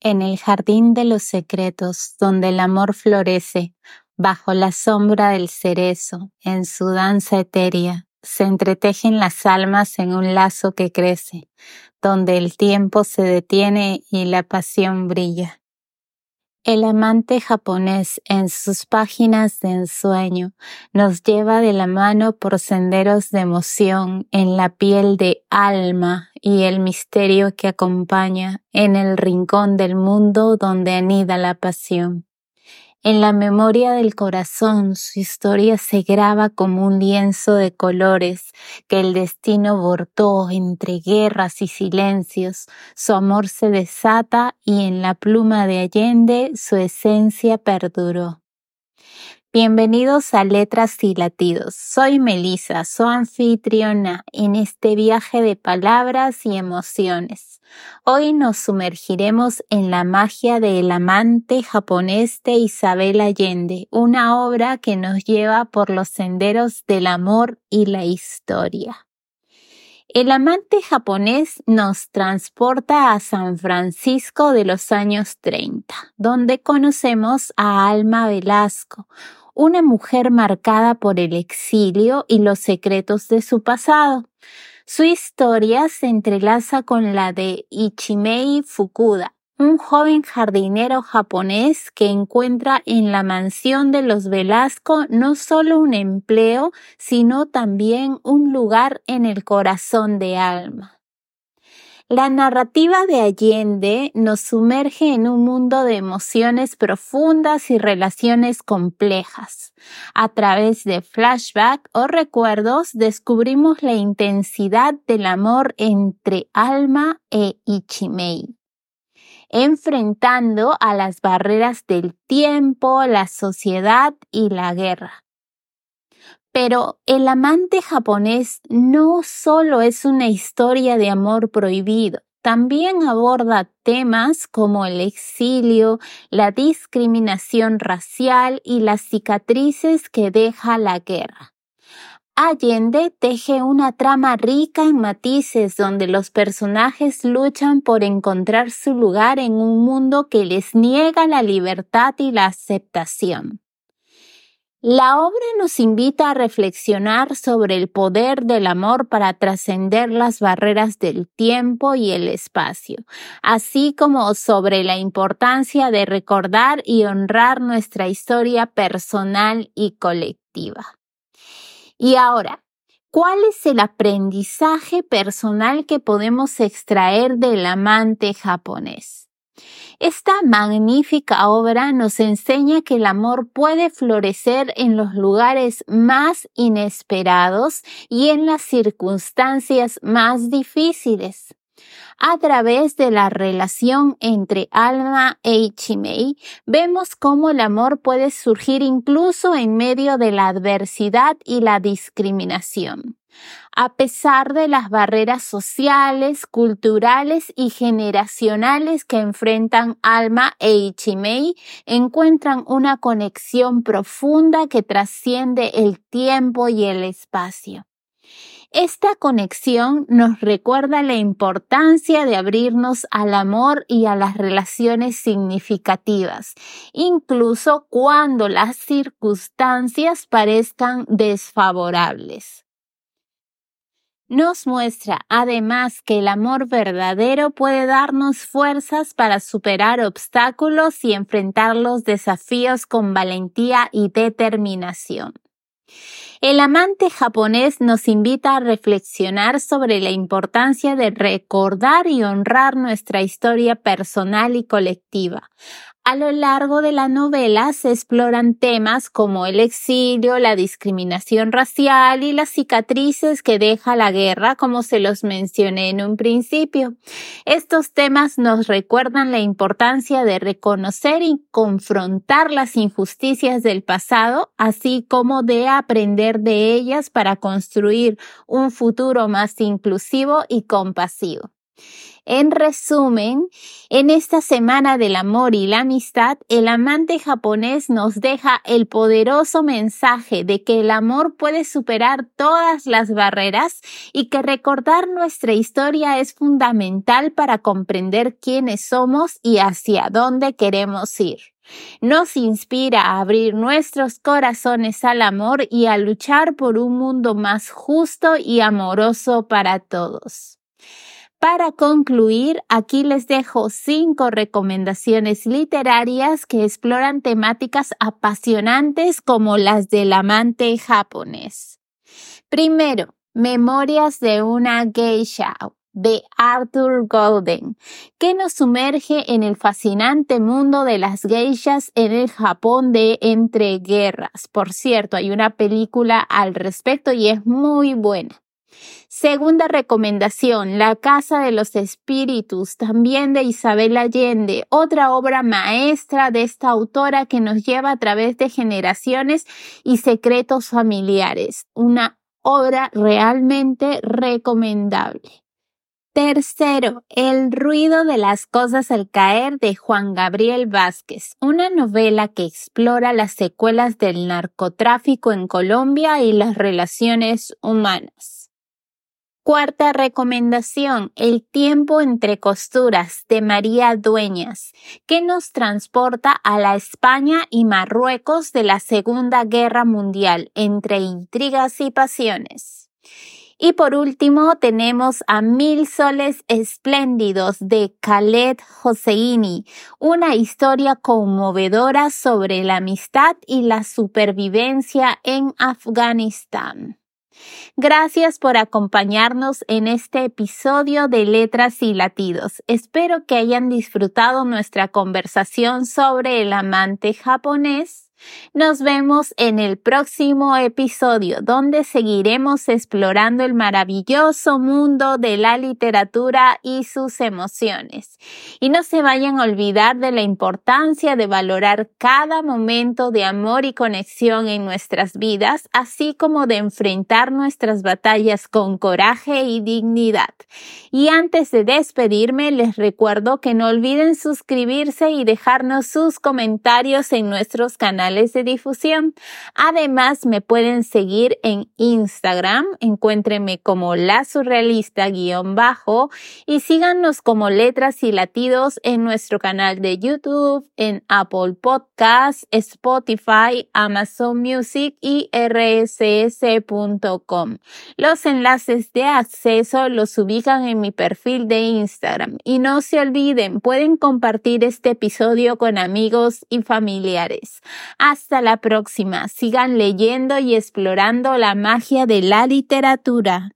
en el jardín de los secretos, donde el amor florece, bajo la sombra del cerezo, en su danza etérea, se entretejen las almas en un lazo que crece, donde el tiempo se detiene y la pasión brilla. El amante japonés en sus páginas de ensueño nos lleva de la mano por senderos de emoción en la piel de alma y el misterio que acompaña en el rincón del mundo donde anida la pasión. En la memoria del corazón su historia se graba como un lienzo de colores que el destino bordó entre guerras y silencios. Su amor se desata y en la pluma de Allende su esencia perduró. Bienvenidos a Letras y Latidos. Soy Melissa, su anfitriona en este viaje de palabras y emociones. Hoy nos sumergiremos en la magia del amante japonés de Isabel Allende, una obra que nos lleva por los senderos del amor y la historia. El amante japonés nos transporta a San Francisco de los años 30, donde conocemos a Alma Velasco, una mujer marcada por el exilio y los secretos de su pasado. Su historia se entrelaza con la de Ichimei Fukuda, un joven jardinero japonés que encuentra en la mansión de los Velasco no solo un empleo, sino también un lugar en el corazón de alma. La narrativa de Allende nos sumerge en un mundo de emociones profundas y relaciones complejas. A través de flashback o recuerdos descubrimos la intensidad del amor entre Alma e Ichimei enfrentando a las barreras del tiempo, la sociedad y la guerra. Pero el amante japonés no solo es una historia de amor prohibido, también aborda temas como el exilio, la discriminación racial y las cicatrices que deja la guerra. Allende teje una trama rica en matices donde los personajes luchan por encontrar su lugar en un mundo que les niega la libertad y la aceptación. La obra nos invita a reflexionar sobre el poder del amor para trascender las barreras del tiempo y el espacio, así como sobre la importancia de recordar y honrar nuestra historia personal y colectiva. Y ahora, ¿cuál es el aprendizaje personal que podemos extraer del amante japonés? Esta magnífica obra nos enseña que el amor puede florecer en los lugares más inesperados y en las circunstancias más difíciles. A través de la relación entre Alma e Ichimei, vemos cómo el amor puede surgir incluso en medio de la adversidad y la discriminación a pesar de las barreras sociales, culturales y generacionales que enfrentan Alma e Ichimei, encuentran una conexión profunda que trasciende el tiempo y el espacio. Esta conexión nos recuerda la importancia de abrirnos al amor y a las relaciones significativas, incluso cuando las circunstancias parezcan desfavorables nos muestra además que el amor verdadero puede darnos fuerzas para superar obstáculos y enfrentar los desafíos con valentía y determinación. El amante japonés nos invita a reflexionar sobre la importancia de recordar y honrar nuestra historia personal y colectiva, a lo largo de la novela se exploran temas como el exilio, la discriminación racial y las cicatrices que deja la guerra, como se los mencioné en un principio. Estos temas nos recuerdan la importancia de reconocer y confrontar las injusticias del pasado, así como de aprender de ellas para construir un futuro más inclusivo y compasivo. En resumen, en esta semana del amor y la amistad, el amante japonés nos deja el poderoso mensaje de que el amor puede superar todas las barreras y que recordar nuestra historia es fundamental para comprender quiénes somos y hacia dónde queremos ir. Nos inspira a abrir nuestros corazones al amor y a luchar por un mundo más justo y amoroso para todos. Para concluir, aquí les dejo cinco recomendaciones literarias que exploran temáticas apasionantes como las del amante japonés. Primero, Memorias de una geisha de Arthur Golden, que nos sumerge en el fascinante mundo de las geishas en el Japón de entreguerras. Por cierto, hay una película al respecto y es muy buena. Segunda recomendación, La Casa de los Espíritus, también de Isabel Allende, otra obra maestra de esta autora que nos lleva a través de generaciones y secretos familiares. Una obra realmente recomendable. Tercero, El ruido de las cosas al caer de Juan Gabriel Vázquez, una novela que explora las secuelas del narcotráfico en Colombia y las relaciones humanas. Cuarta recomendación, El tiempo entre costuras de María Dueñas, que nos transporta a la España y Marruecos de la Segunda Guerra Mundial entre intrigas y pasiones. Y por último tenemos a Mil Soles Espléndidos de Khaled Hosseini, una historia conmovedora sobre la amistad y la supervivencia en Afganistán. Gracias por acompañarnos en este episodio de Letras y Latidos. Espero que hayan disfrutado nuestra conversación sobre el amante japonés nos vemos en el próximo episodio donde seguiremos explorando el maravilloso mundo de la literatura y sus emociones. Y no se vayan a olvidar de la importancia de valorar cada momento de amor y conexión en nuestras vidas, así como de enfrentar nuestras batallas con coraje y dignidad. Y antes de despedirme, les recuerdo que no olviden suscribirse y dejarnos sus comentarios en nuestros canales de difusión. Además, me pueden seguir en Instagram, encuéntrenme como la surrealista guion bajo y síganos como letras y latidos en nuestro canal de YouTube, en Apple Podcasts, Spotify, Amazon Music y rss.com. Los enlaces de acceso los ubican en mi perfil de Instagram y no se olviden, pueden compartir este episodio con amigos y familiares. Hasta la próxima. Sigan leyendo y explorando la magia de la literatura.